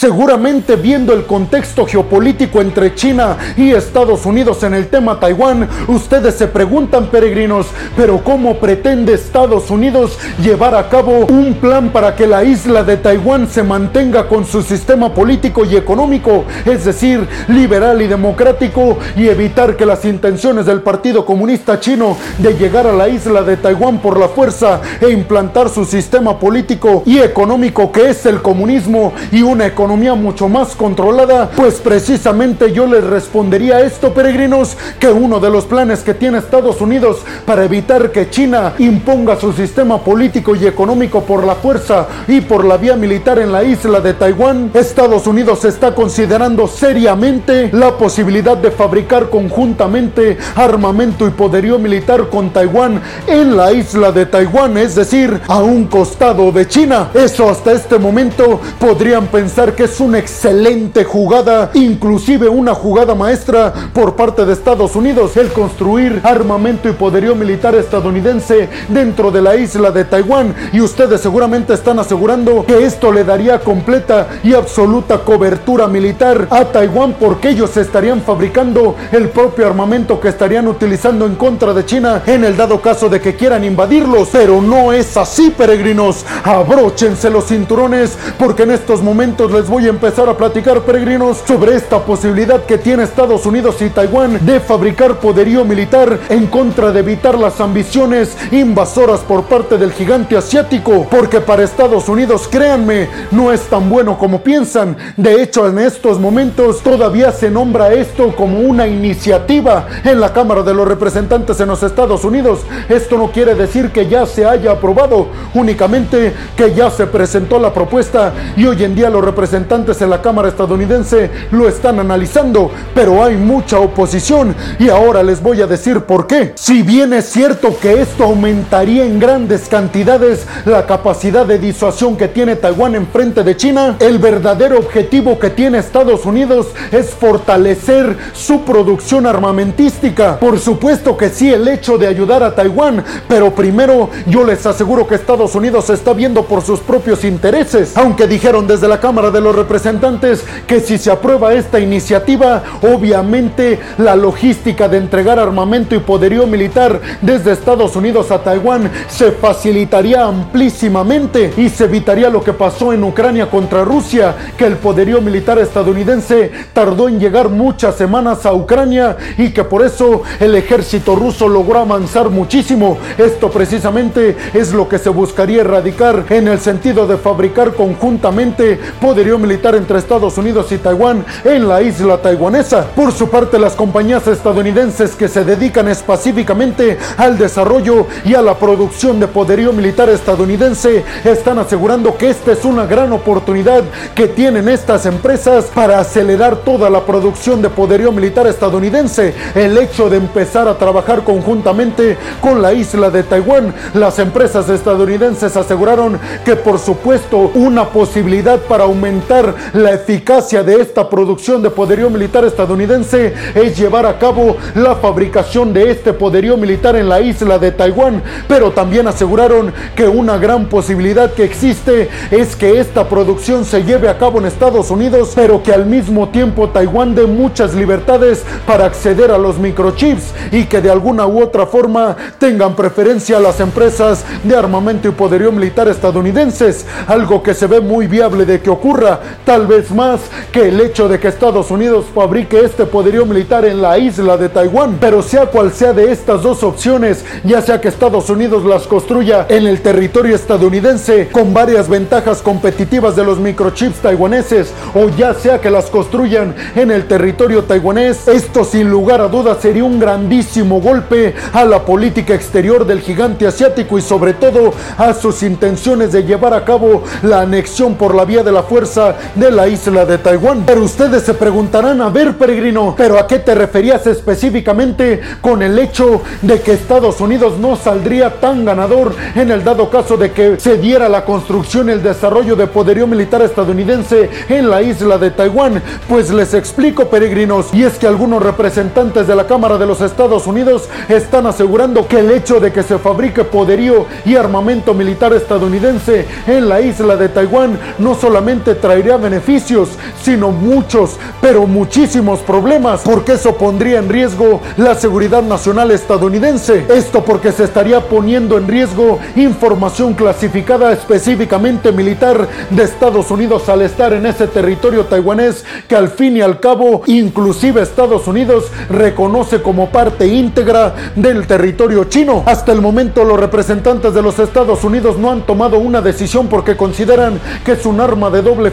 Seguramente viendo el contexto geopolítico entre China y Estados Unidos en el tema Taiwán, ustedes se preguntan, peregrinos, pero ¿cómo pretende Estados Unidos llevar a cabo un plan para que la isla de Taiwán se mantenga con su sistema político y económico, es decir, liberal y democrático, y evitar que las intenciones del Partido Comunista Chino de llegar a la isla de Taiwán por la fuerza e implantar su sistema político y económico que es el comunismo y una economía mucho más controlada, pues precisamente yo les respondería esto, peregrinos, que uno de los planes que tiene Estados Unidos para evitar que China imponga su sistema político y económico por la fuerza y por la vía militar en la isla de Taiwán, Estados Unidos está considerando seriamente la posibilidad de fabricar conjuntamente armamento y poderío militar con Taiwán en la isla de Taiwán, es decir, a un costado de China. Eso hasta este momento podrían pensar que es una excelente jugada, inclusive una jugada maestra por parte de Estados Unidos, el construir armamento y poderío militar estadounidense dentro de la isla de Taiwán. Y ustedes seguramente están asegurando que esto le daría completa y absoluta cobertura militar a Taiwán porque ellos estarían fabricando el propio armamento que estarían utilizando en contra de China en el dado caso de que quieran invadirlos. Pero no es así, peregrinos. Abróchense los cinturones porque en estos momentos les voy a empezar a platicar, peregrinos, sobre esta posibilidad que tiene Estados Unidos y Taiwán de fabricar poderío militar en contra de evitar las ambiciones invasoras por parte del gigante asiático. Porque para Estados Unidos, créanme, no es tan bueno como piensan. De hecho, en estos momentos todavía se nombra esto como una iniciativa en la Cámara de los Representantes en los Estados Unidos. Esto no quiere decir que ya se haya aprobado, únicamente que ya se presentó la propuesta y hoy en día los representantes en la Cámara estadounidense lo están analizando, pero hay mucha oposición y ahora les voy a decir por qué. Si bien es cierto que esto aumentaría en grandes cantidades la capacidad de disuasión que tiene Taiwán en frente de China, el verdadero objetivo que tiene Estados Unidos es fortalecer su producción armamentística. Por supuesto que sí, el hecho de ayudar a Taiwán, pero primero yo les aseguro que Estados Unidos está viendo por sus propios intereses, aunque dijeron desde la Cámara de los Representantes que si se aprueba esta iniciativa, obviamente la logística de entregar armamento y poderío militar desde Estados Unidos a Taiwán se facilitaría amplísimamente y se evitaría lo que pasó en Ucrania contra Rusia, que el poderío militar estadounidense tardó en llegar muchas semanas a Ucrania y que por eso el ejército ruso logró avanzar muchísimo. Esto precisamente es lo que se buscaría erradicar en el sentido de fabricar conjuntamente poderío militar entre Estados Unidos y Taiwán en la isla taiwanesa. Por su parte, las compañías estadounidenses que se dedican específicamente al desarrollo y a la producción de poderío militar estadounidense están asegurando que esta es una gran oportunidad que tienen estas empresas para acelerar toda la producción de poderío militar estadounidense. El hecho de empezar a trabajar conjuntamente con la isla de Taiwán, las empresas estadounidenses aseguraron que por supuesto una posibilidad para aumentar la eficacia de esta producción de poderío militar estadounidense es llevar a cabo la fabricación de este poderío militar en la isla de Taiwán, pero también aseguraron que una gran posibilidad que existe es que esta producción se lleve a cabo en Estados Unidos, pero que al mismo tiempo Taiwán dé muchas libertades para acceder a los microchips y que de alguna u otra forma tengan preferencia a las empresas de armamento y poderío militar estadounidenses, algo que se ve muy viable de que ocurra, tal vez más que el hecho de que Estados Unidos fabrique este poderío militar en la isla de Taiwán. Pero sea cual sea de estas dos opciones, ya sea que Estados Unidos las construya en el territorio estadounidense con varias ventajas competitivas de los microchips taiwaneses o ya sea que las construyan en el territorio taiwanés, esto sin lugar a dudas sería un grandísimo golpe a la política exterior del gigante asiático y sobre todo a sus intenciones de llevar a cabo la anexión por la vía de la fuerza de la isla de Taiwán. Pero ustedes se preguntarán, a ver peregrino, ¿pero a qué te referías específicamente con el hecho de que Estados Unidos no saldría tan ganador en el dado caso de que se diera la construcción y el desarrollo de poderío militar estadounidense en la isla de Taiwán? Pues les explico peregrinos, y es que algunos representantes de la Cámara de los Estados Unidos están asegurando que el hecho de que se fabrique poderío y armamento militar estadounidense en la isla de Taiwán no solamente traería beneficios, sino muchos, pero muchísimos problemas, porque eso pondría en riesgo la seguridad nacional estadounidense. Esto porque se estaría poniendo en riesgo información clasificada específicamente militar de Estados Unidos al estar en ese territorio taiwanés que al fin y al cabo inclusive Estados Unidos reconoce como parte íntegra del territorio chino. Hasta el momento los representantes de los Estados Unidos no han tomado una decisión porque consideran que es un arma de doble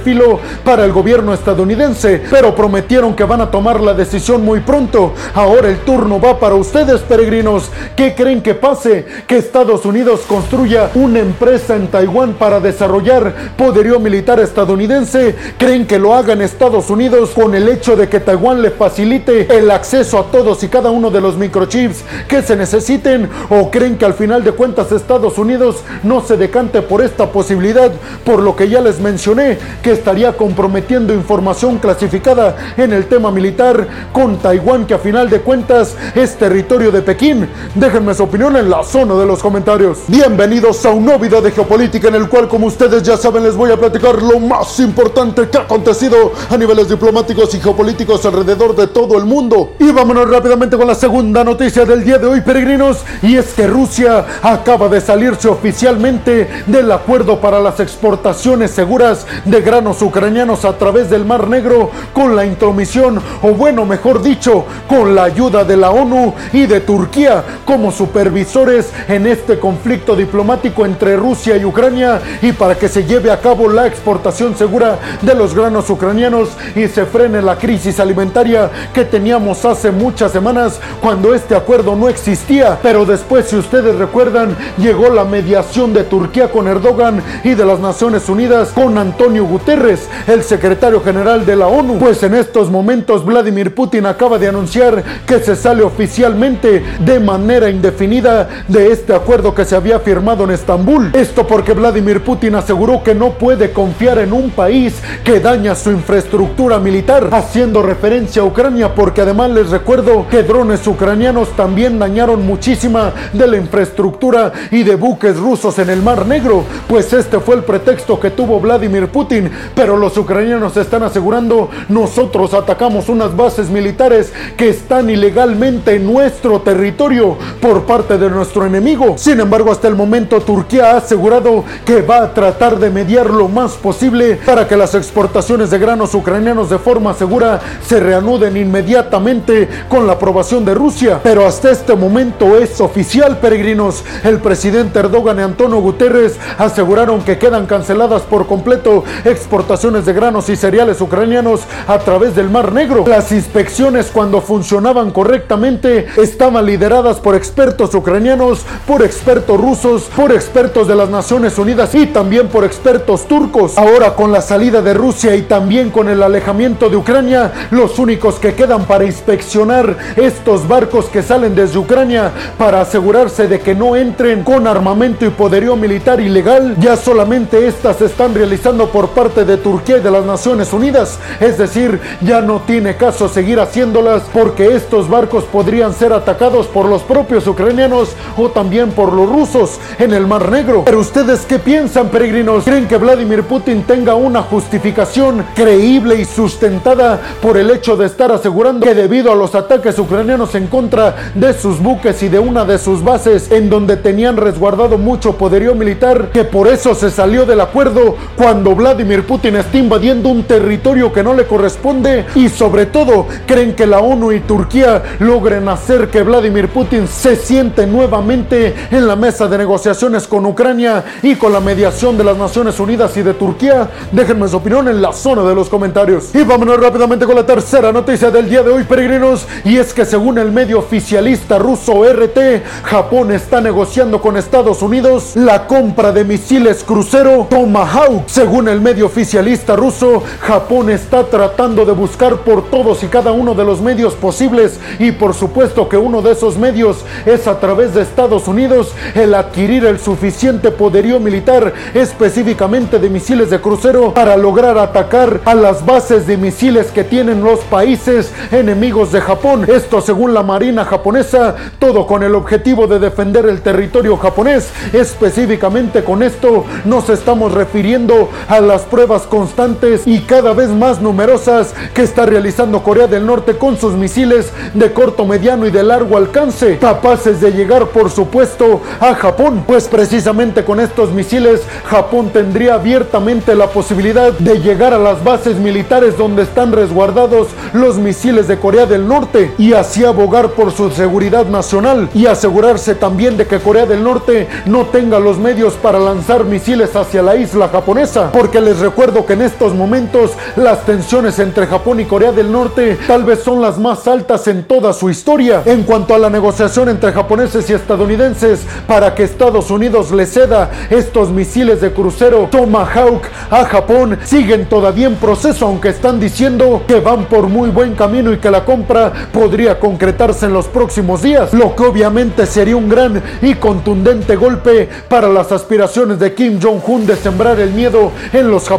para el gobierno estadounidense, pero prometieron que van a tomar la decisión muy pronto. Ahora el turno va para ustedes, peregrinos. ¿Qué creen que pase? Que Estados Unidos construya una empresa en Taiwán para desarrollar poderío militar estadounidense. ¿Creen que lo haga en Estados Unidos con el hecho de que Taiwán le facilite el acceso a todos y cada uno de los microchips que se necesiten? ¿O creen que al final de cuentas Estados Unidos no se decante por esta posibilidad? Por lo que ya les mencioné, que estaría comprometiendo información clasificada en el tema militar con Taiwán, que a final de cuentas es territorio de Pekín. Déjenme su opinión en la zona de los comentarios. Bienvenidos a un nuevo video de geopolítica en el cual, como ustedes ya saben, les voy a platicar lo más importante que ha acontecido a niveles diplomáticos y geopolíticos alrededor de todo el mundo. Y vámonos rápidamente con la segunda noticia del día de hoy, peregrinos, y es que Rusia acaba de salirse oficialmente del acuerdo para las exportaciones seguras de ucranianos a través del Mar Negro con la intromisión, o bueno, mejor dicho, con la ayuda de la ONU y de Turquía como supervisores en este conflicto diplomático entre Rusia y Ucrania y para que se lleve a cabo la exportación segura de los granos ucranianos y se frene la crisis alimentaria que teníamos hace muchas semanas cuando este acuerdo no existía. Pero después, si ustedes recuerdan, llegó la mediación de Turquía con Erdogan y de las Naciones Unidas con Antonio Guterres, el secretario general de la ONU. Pues en estos momentos Vladimir Putin acaba de anunciar que se sale oficialmente de manera indefinida de este acuerdo que se había firmado en Estambul. Esto porque Vladimir Putin aseguró que no puede confiar en un país que daña su infraestructura militar, haciendo referencia a Ucrania porque además les recuerdo que drones ucranianos también dañaron muchísima de la infraestructura y de buques rusos en el Mar Negro, pues este fue el pretexto que tuvo Vladimir Putin, pero los ucranianos están asegurando nosotros atacamos unas bases militares que están ilegalmente en nuestro territorio por parte de nuestro enemigo. Sin embargo, hasta el momento Turquía ha asegurado que va a tratar de mediar lo más posible para que las exportaciones de granos ucranianos de forma segura se reanuden inmediatamente con la aprobación de Rusia. Pero hasta este momento es oficial, peregrinos. El presidente Erdogan y Antonio Guterres aseguraron que quedan canceladas por completo exportaciones de granos y cereales ucranianos a través del Mar Negro. Las inspecciones cuando funcionaban correctamente estaban lideradas por expertos ucranianos, por expertos rusos, por expertos de las Naciones Unidas y también por expertos turcos. Ahora con la salida de Rusia y también con el alejamiento de Ucrania, los únicos que quedan para inspeccionar estos barcos que salen desde Ucrania para asegurarse de que no entren con armamento y poderío militar ilegal, ya solamente estas se están realizando por parte de Turquía y de las Naciones Unidas. Es decir, ya no tiene caso seguir haciéndolas porque estos barcos podrían ser atacados por los propios ucranianos o también por los rusos en el Mar Negro. Pero ustedes qué piensan, peregrinos? ¿Creen que Vladimir Putin tenga una justificación creíble y sustentada por el hecho de estar asegurando que debido a los ataques ucranianos en contra de sus buques y de una de sus bases en donde tenían resguardado mucho poderío militar, que por eso se salió del acuerdo cuando Vladimir Putin está invadiendo un territorio que no le corresponde y sobre todo creen que la ONU y Turquía logren hacer que Vladimir Putin se siente nuevamente en la mesa de negociaciones con Ucrania y con la mediación de las Naciones Unidas y de Turquía. Déjenme su opinión en la zona de los comentarios. Y vámonos rápidamente con la tercera noticia del día de hoy, peregrinos, y es que según el medio oficialista ruso RT, Japón está negociando con Estados Unidos la compra de misiles crucero Tomahawk. Según el medio oficialista ruso, Japón está tratando de buscar por todos y cada uno de los medios posibles y por supuesto que uno de esos medios es a través de Estados Unidos el adquirir el suficiente poderío militar específicamente de misiles de crucero para lograr atacar a las bases de misiles que tienen los países enemigos de Japón. Esto según la Marina japonesa, todo con el objetivo de defender el territorio japonés. Específicamente con esto nos estamos refiriendo a las pruebas pruebas constantes y cada vez más numerosas que está realizando Corea del Norte con sus misiles de corto, mediano y de largo alcance, capaces de llegar por supuesto a Japón, pues precisamente con estos misiles Japón tendría abiertamente la posibilidad de llegar a las bases militares donde están resguardados los misiles de Corea del Norte y así abogar por su seguridad nacional y asegurarse también de que Corea del Norte no tenga los medios para lanzar misiles hacia la isla japonesa, porque les recuerdo que en estos momentos las tensiones entre Japón y Corea del Norte tal vez son las más altas en toda su historia. En cuanto a la negociación entre japoneses y estadounidenses para que Estados Unidos le ceda estos misiles de crucero Tomahawk a Japón, siguen todavía en proceso, aunque están diciendo que van por muy buen camino y que la compra podría concretarse en los próximos días, lo que obviamente sería un gran y contundente golpe para las aspiraciones de Kim Jong-un de sembrar el miedo en los japoneses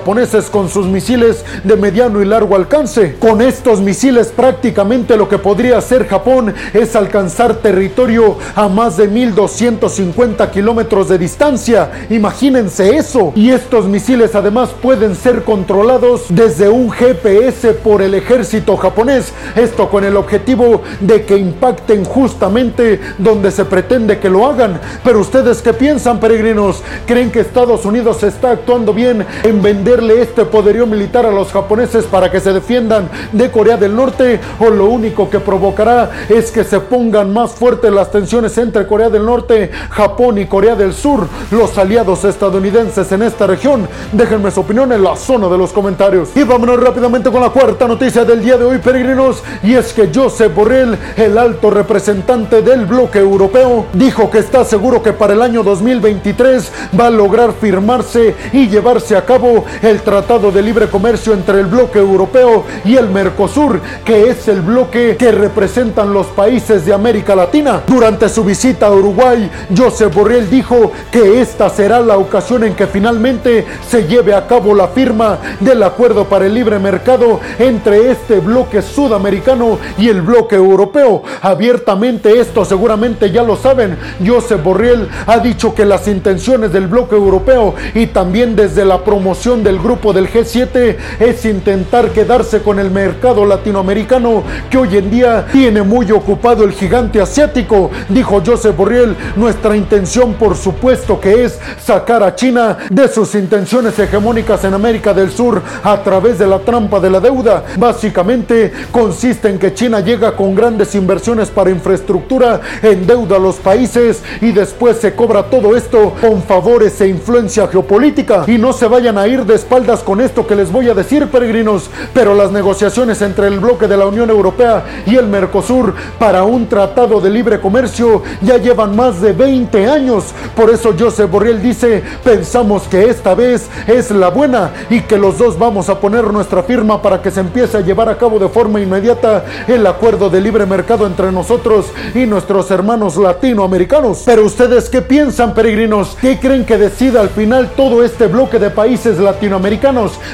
con sus misiles de mediano y largo alcance. Con estos misiles prácticamente lo que podría hacer Japón es alcanzar territorio a más de 1250 kilómetros de distancia. Imagínense eso. Y estos misiles además pueden ser controlados desde un GPS por el ejército japonés. Esto con el objetivo de que impacten justamente donde se pretende que lo hagan. Pero ustedes qué piensan, peregrinos? ¿Creen que Estados Unidos está actuando bien en este poderío militar a los japoneses para que se defiendan de Corea del Norte? ¿O lo único que provocará es que se pongan más fuertes las tensiones entre Corea del Norte, Japón y Corea del Sur, los aliados estadounidenses en esta región? Déjenme su opinión en la zona de los comentarios. Y vámonos rápidamente con la cuarta noticia del día de hoy, peregrinos, y es que Josep Borrell, el alto representante del bloque europeo, dijo que está seguro que para el año 2023 va a lograr firmarse y llevarse a cabo el Tratado de Libre Comercio entre el bloque europeo y el Mercosur, que es el bloque que representan los países de América Latina. Durante su visita a Uruguay, Josep Borrell dijo que esta será la ocasión en que finalmente se lleve a cabo la firma del acuerdo para el libre mercado entre este bloque sudamericano y el bloque europeo. Abiertamente esto seguramente ya lo saben. Josep Borrell ha dicho que las intenciones del bloque europeo y también desde la promoción del grupo del G7 es intentar quedarse con el mercado latinoamericano que hoy en día tiene muy ocupado el gigante asiático. Dijo Josep Borrell, nuestra intención por supuesto que es sacar a China de sus intenciones hegemónicas en América del Sur a través de la trampa de la deuda. Básicamente consiste en que China llega con grandes inversiones para infraestructura, endeuda a los países y después se cobra todo esto con favores e influencia geopolítica. Y no se vayan a ir de espaldas con esto que les voy a decir, peregrinos, pero las negociaciones entre el bloque de la Unión Europea y el Mercosur para un tratado de libre comercio ya llevan más de 20 años. Por eso Josep Borrell dice, pensamos que esta vez es la buena y que los dos vamos a poner nuestra firma para que se empiece a llevar a cabo de forma inmediata el acuerdo de libre mercado entre nosotros y nuestros hermanos latinoamericanos. Pero ustedes qué piensan, peregrinos? ¿Qué creen que decida al final todo este bloque de países latinoamericanos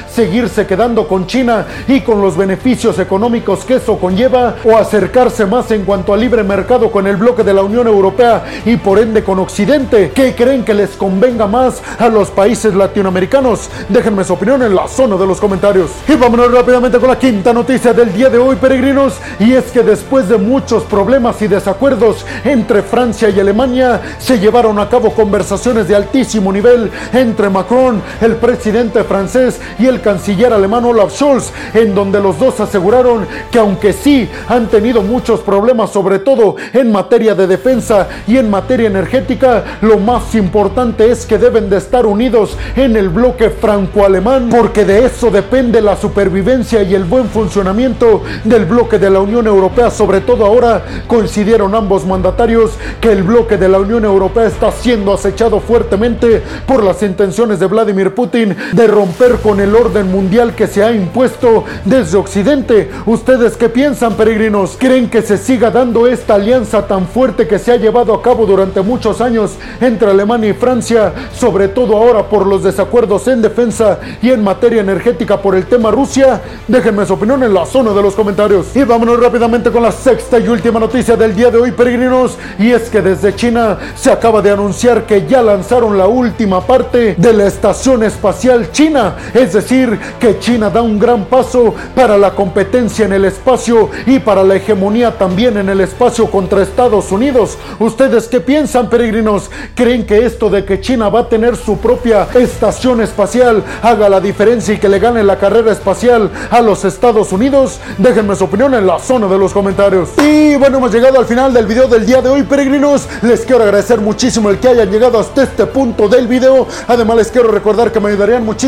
seguirse quedando con China y con los beneficios económicos que eso conlleva o acercarse más en cuanto a libre mercado con el bloque de la Unión Europea y por ende con Occidente? ¿Qué creen que les convenga más a los países latinoamericanos? Déjenme su opinión en la zona de los comentarios. Y vámonos rápidamente con la quinta noticia del día de hoy, peregrinos, y es que después de muchos problemas y desacuerdos entre Francia y Alemania, se llevaron a cabo conversaciones de altísimo nivel entre Macron, el presidente francés, y el canciller alemán Olaf Scholz, en donde los dos aseguraron que aunque sí han tenido muchos problemas, sobre todo en materia de defensa y en materia energética, lo más importante es que deben de estar unidos en el bloque franco-alemán, porque de eso depende la supervivencia y el buen funcionamiento del bloque de la Unión Europea, sobre todo ahora coincidieron ambos mandatarios que el bloque de la Unión Europea está siendo acechado fuertemente por las intenciones de Vladimir Putin de romper con el orden mundial que se ha impuesto desde Occidente. ¿Ustedes qué piensan, peregrinos? ¿Creen que se siga dando esta alianza tan fuerte que se ha llevado a cabo durante muchos años entre Alemania y Francia, sobre todo ahora por los desacuerdos en defensa y en materia energética por el tema Rusia? Déjenme su opinión en la zona de los comentarios. Y vámonos rápidamente con la sexta y última noticia del día de hoy, peregrinos. Y es que desde China se acaba de anunciar que ya lanzaron la última parte de la estación espacial china Es decir, que China da un gran paso para la competencia en el espacio y para la hegemonía también en el espacio contra Estados Unidos. ¿Ustedes qué piensan, peregrinos? ¿Creen que esto de que China va a tener su propia estación espacial haga la diferencia y que le gane la carrera espacial a los Estados Unidos? Déjenme su opinión en la zona de los comentarios. Y bueno, hemos llegado al final del video del día de hoy, peregrinos. Les quiero agradecer muchísimo el que hayan llegado hasta este punto del video. Además, les quiero recordar que me ayudarían muchísimo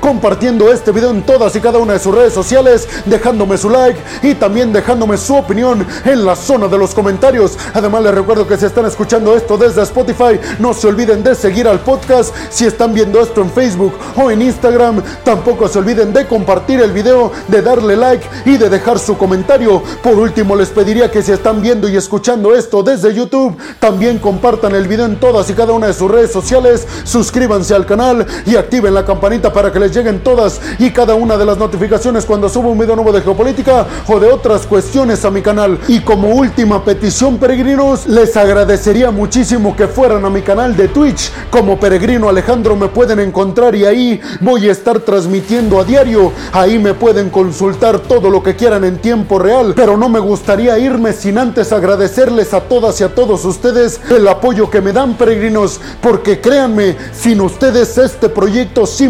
compartiendo este video en todas y cada una de sus redes sociales, dejándome su like y también dejándome su opinión en la zona de los comentarios. Además, les recuerdo que si están escuchando esto desde Spotify, no se olviden de seguir al podcast. Si están viendo esto en Facebook o en Instagram, tampoco se olviden de compartir el video, de darle like y de dejar su comentario. Por último, les pediría que si están viendo y escuchando esto desde YouTube, también compartan el video en todas y cada una de sus redes sociales, suscríbanse al canal y activen la campanita para que les lleguen todas y cada una de las notificaciones cuando subo un video nuevo de geopolítica o de otras cuestiones a mi canal. Y como última petición, peregrinos, les agradecería muchísimo que fueran a mi canal de Twitch. Como Peregrino Alejandro me pueden encontrar y ahí voy a estar transmitiendo a diario. Ahí me pueden consultar todo lo que quieran en tiempo real. Pero no me gustaría irme sin antes agradecerles a todas y a todos ustedes el apoyo que me dan, peregrinos. Porque créanme, sin ustedes este proyecto